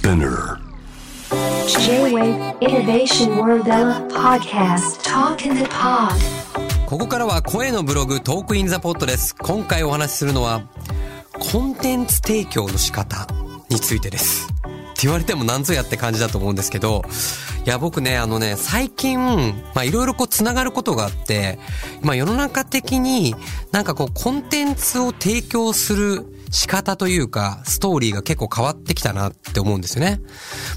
Spinner J-Wave Innovation World Podcast Talk in the Pod ここからは声のブログトークインザポットです。今回お話しするのは、コンテンツ提供の仕方についてです。って言われても何ぞやって感じだと思うんですけど、いや僕ね、あのね、最近、まあいろいろこう繋がることがあって、まあ世の中的になんかこうコンテンツを提供する仕方というか、ストーリーが結構変わってきたなって思うんですよね。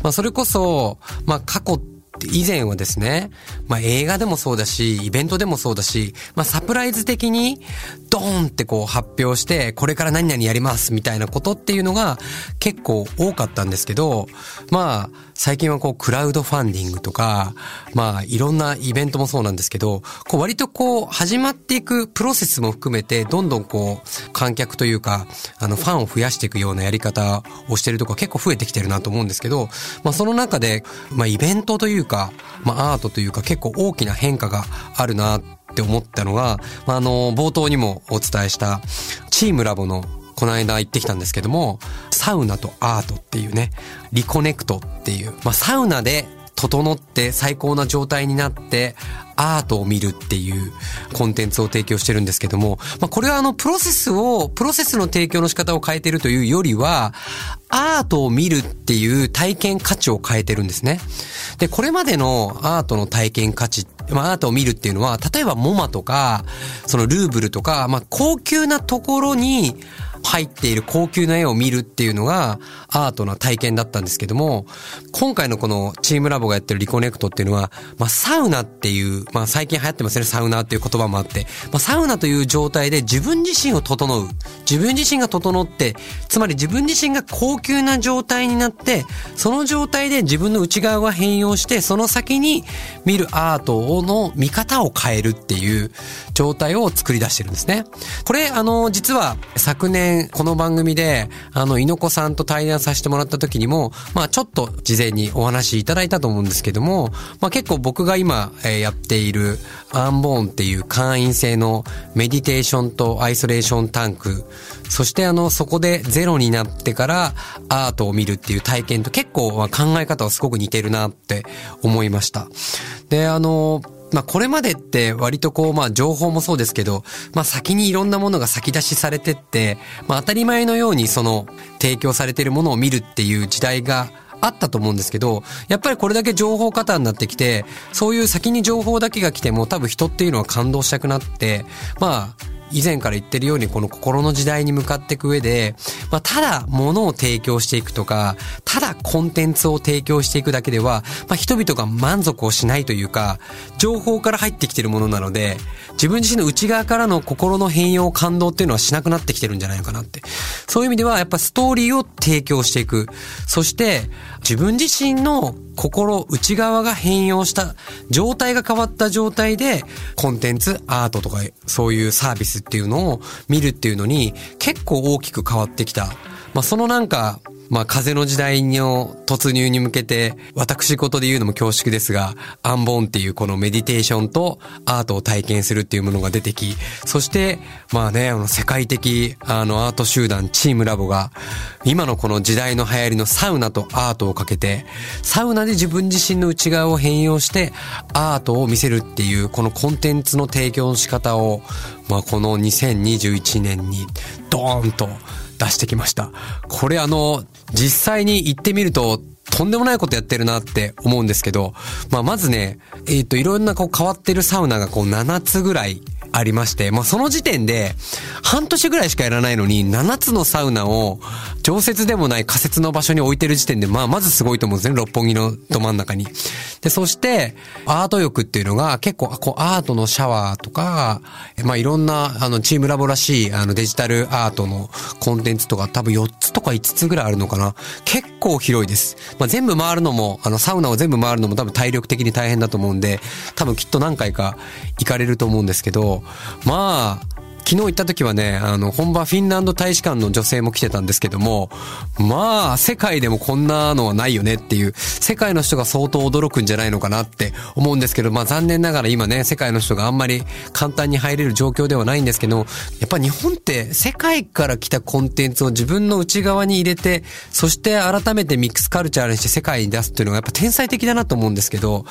まあそれこそ、まあ過去って以前はですね、まあ映画でもそうだし、イベントでもそうだし、まあサプライズ的にドーンってこう発表して、これから何々やりますみたいなことっていうのが結構多かったんですけど、まあ最近はこうクラウドファンディングとか、まあいろんなイベントもそうなんですけど、こう割とこう始まっていくプロセスも含めて、どんどんこう観客というか、あのファンを増やしていくようなやり方をしてるとこ結構増えてきてるなと思うんですけど、まあその中で、まあイベントというか、まあアートというか結構大きな変化があるなって思ったのが、まああの冒頭にもお伝えしたチームラボのこの間行ってきたんですけども、サウナとアートっていうね、リコネクトっていう、まあサウナで整って最高な状態になってアートを見るっていうコンテンツを提供してるんですけども、まあこれはあのプロセスを、プロセスの提供の仕方を変えてるというよりは、アートを見るっていう体験価値を変えてるんですね。で、これまでのアートの体験価値、まあアートを見るっていうのは、例えばモマとか、そのルーブルとか、まあ高級なところに、入っている高級な絵を見るっていうのがアートな体験だったんですけども、今回のこのチームラボがやってるリコネクトっていうのは、まあサウナっていう、まあ最近流行ってますね、サウナっていう言葉もあって、まあサウナという状態で自分自身を整う。自分自身が整って、つまり自分自身が高級な状態になって、その状態で自分の内側が変容して、その先に見るアートの見方を変えるっていう状態を作り出してるんですね。これ、あの、実は昨年、この番組で、あの、猪子さんと対談させてもらった時にも、まあちょっと事前にお話いただいたと思うんですけども、まあ結構僕が今、えーやっているアンボーンっていう会員制のメディテーションとアイソレーションタンク、そしてあの、そこでゼロになってからアートを見るっていう体験と結構まあ考え方はすごく似てるなって思いました。で、あの、まあこれまでって割とこうまあ情報もそうですけど、まあ先にいろんなものが先出しされてって、まあ当たり前のようにその提供されているものを見るっていう時代があったと思うんですけど、やっぱりこれだけ情報過多になってきて、そういう先に情報だけが来ても多分人っていうのは感動したくなって、まあ、以前から言ってるようにこの心の時代に向かっていく上で、まあ、ただ物を提供していくとか、ただコンテンツを提供していくだけでは、まあ、人々が満足をしないというか、情報から入ってきてるものなので、自分自身の内側からの心の変容感動っていうのはしなくなってきてるんじゃないのかなって。そういう意味ではやっぱストーリーを提供していく。そして自分自身の心、内側が変容した状態が変わった状態でコンテンツ、アートとかそういうサービスっていうのを見るっていうのに結構大きく変わってきた。まあそのなんか、まあ風の時代の突入に向けて、私事で言うのも恐縮ですが、アンボンっていうこのメディテーションとアートを体験するっていうものが出てき、そして、まあね、あの世界的あのアート集団チームラボが、今のこの時代の流行りのサウナとアートをかけて、サウナで自分自身の内側を変容して、アートを見せるっていう、このコンテンツの提供の仕方を、まあこの2021年にドーンと出してきました。これあの、実際に行ってみると、とんでもないことやってるなって思うんですけど、まあまずね、えっ、と、いろんなこう変わってるサウナがこう7つぐらいありまして、まあその時点で、半年ぐらいしかやらないのに、7つのサウナを、常設でもない仮設の場所に置いてる時点で、まあまずすごいと思うんですね、六本木のど真ん中に。で、そして、アート浴っていうのが結構、こうアートのシャワーとか、まあいろんな、あの、チームラボらしい、あの、デジタルアートのコンテンツとか多分4つとか5つぐらいあるのかな。結構広いです。まあ全部回るのも、あの、サウナを全部回るのも多分体力的に大変だと思うんで、多分きっと何回か行かれると思うんですけど、まあ、昨日行った時はね、あの、本場フィンランド大使館の女性も来てたんですけども、まあ、世界でもこんなのはないよねっていう、世界の人が相当驚くんじゃないのかなって思うんですけど、まあ残念ながら今ね、世界の人があんまり簡単に入れる状況ではないんですけど、やっぱ日本って世界から来たコンテンツを自分の内側に入れて、そして改めてミックスカルチャーにして世界に出すっていうのがやっぱ天才的だなと思うんですけど、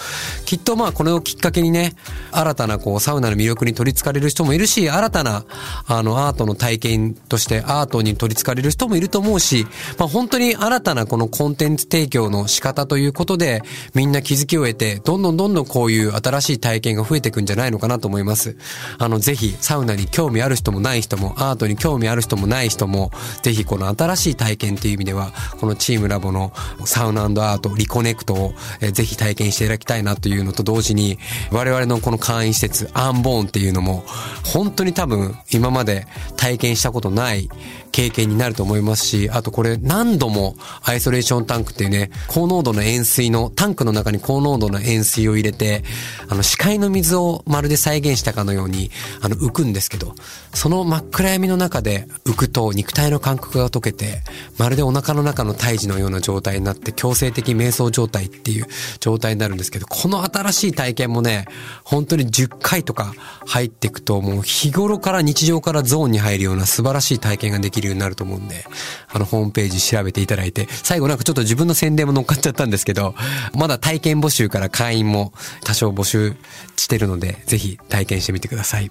きっとまあこれをきっかけにね、新たなこうサウナの魅力に取り憑かれる人もいるし、新たなあのアートの体験としてアートに取り憑かれる人もいると思うし、まあ本当に新たなこのコンテンツ提供の仕方ということで、みんな気づきを得て、どんどんどんどんこういう新しい体験が増えていくんじゃないのかなと思います。あの、ぜひサウナに興味ある人もない人も、アートに興味ある人もない人も、ぜひこの新しい体験っていう意味では、このチームラボのサウナアート、リコネクトを、えぜひ体験していただきたいなというのと同時に、我々のこの会員施設、アンボーンっていうのも、本当に多分今まで体験したことない経験になると思いますし、あとこれ何度もアイソレーションタンクっていうね、高濃度の塩水の、タンクの中に高濃度の塩水を入れて、あの視界の水をまるで再現したかのように、あの浮くんですけど、その真っ暗闇の中で浮くと肉体の感覚が溶けて、まるでお腹の中の胎児のような状態になって強制的瞑想状態っていう状態になるんですけど、この新しい体験もね、本当に10回とか入っていくと、もう日頃から日常からゾーンに入るような素晴らしい体験ができるるようになると思うんで、あの、ホームページ調べていただいて、最後なんかちょっと自分の宣伝も乗っかっちゃったんですけど、まだ体験募集から会員も多少募集してるので、ぜひ体験してみてください。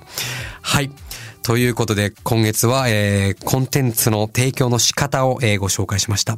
はい。ということで、今月は、えー、コンテンツの提供の仕方を、えー、ご紹介しました。